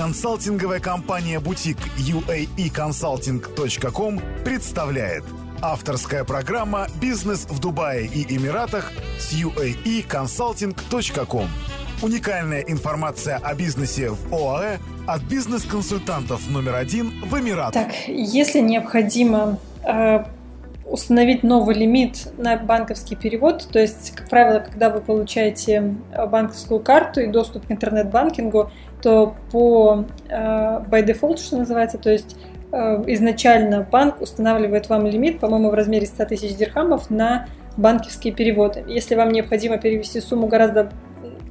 Консалтинговая компания «Бутик» uaeconsulting.com представляет Авторская программа «Бизнес в Дубае и Эмиратах» с uaeconsulting.com Уникальная информация о бизнесе в ОАЭ от бизнес-консультантов номер один в Эмиратах. Так, если необходимо э, установить новый лимит на банковский перевод, то есть, как правило, когда вы получаете э, банковскую карту и доступ к интернет-банкингу, то по э, by default, что называется, то есть э, изначально банк устанавливает вам лимит, по-моему, в размере 100 тысяч дирхамов на банковские переводы. Если вам необходимо перевести сумму гораздо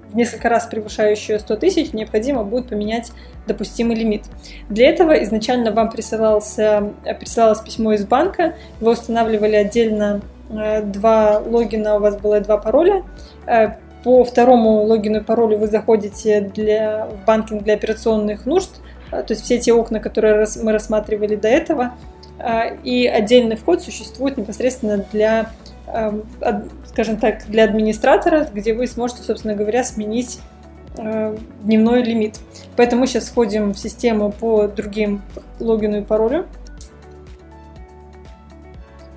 в несколько раз превышающую 100 тысяч, необходимо будет поменять допустимый лимит. Для этого изначально вам присылался, присылалось письмо из банка, вы устанавливали отдельно э, два логина, у вас было два пароля. Э, по второму логину и паролю вы заходите для, в банкинг для операционных нужд, э, то есть все те окна, которые мы рассматривали до этого, и отдельный вход существует непосредственно для скажем так, для администратора, где вы сможете, собственно говоря, сменить э, дневной лимит. Поэтому мы сейчас входим в систему по другим логину и паролю.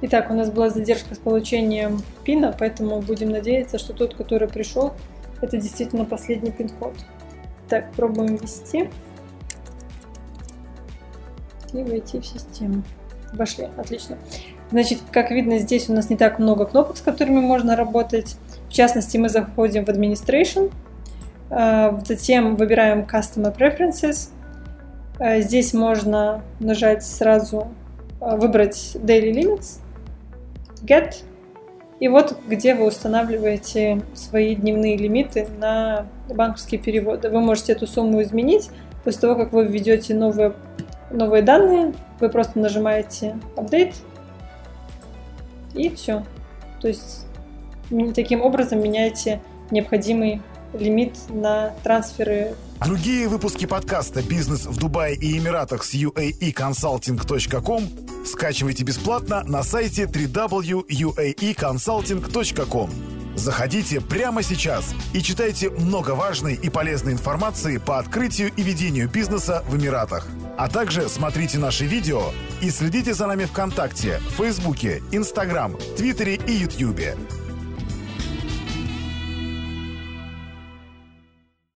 Итак, у нас была задержка с получением пина, поэтому будем надеяться, что тот, который пришел, это действительно последний пин-код. Так, пробуем ввести и войти в систему. Вошли, отлично. Значит, как видно, здесь у нас не так много кнопок, с которыми можно работать. В частности, мы заходим в Administration, э, затем выбираем Customer Preferences. Э, здесь можно нажать сразу, э, выбрать Daily Limits, Get, и вот где вы устанавливаете свои дневные лимиты на банковские переводы. Вы можете эту сумму изменить после того, как вы введете новые, новые данные. Вы просто нажимаете Update, и все. То есть таким образом меняете необходимый лимит на трансферы. Другие выпуски подкаста «Бизнес в Дубае и Эмиратах» с uaeconsulting.com скачивайте бесплатно на сайте www.uaeconsulting.com. Заходите прямо сейчас и читайте много важной и полезной информации по открытию и ведению бизнеса в Эмиратах. А также смотрите наши видео и следите за нами ВКонтакте, Фейсбуке, Инстаграм, Твиттере и Ютьюбе.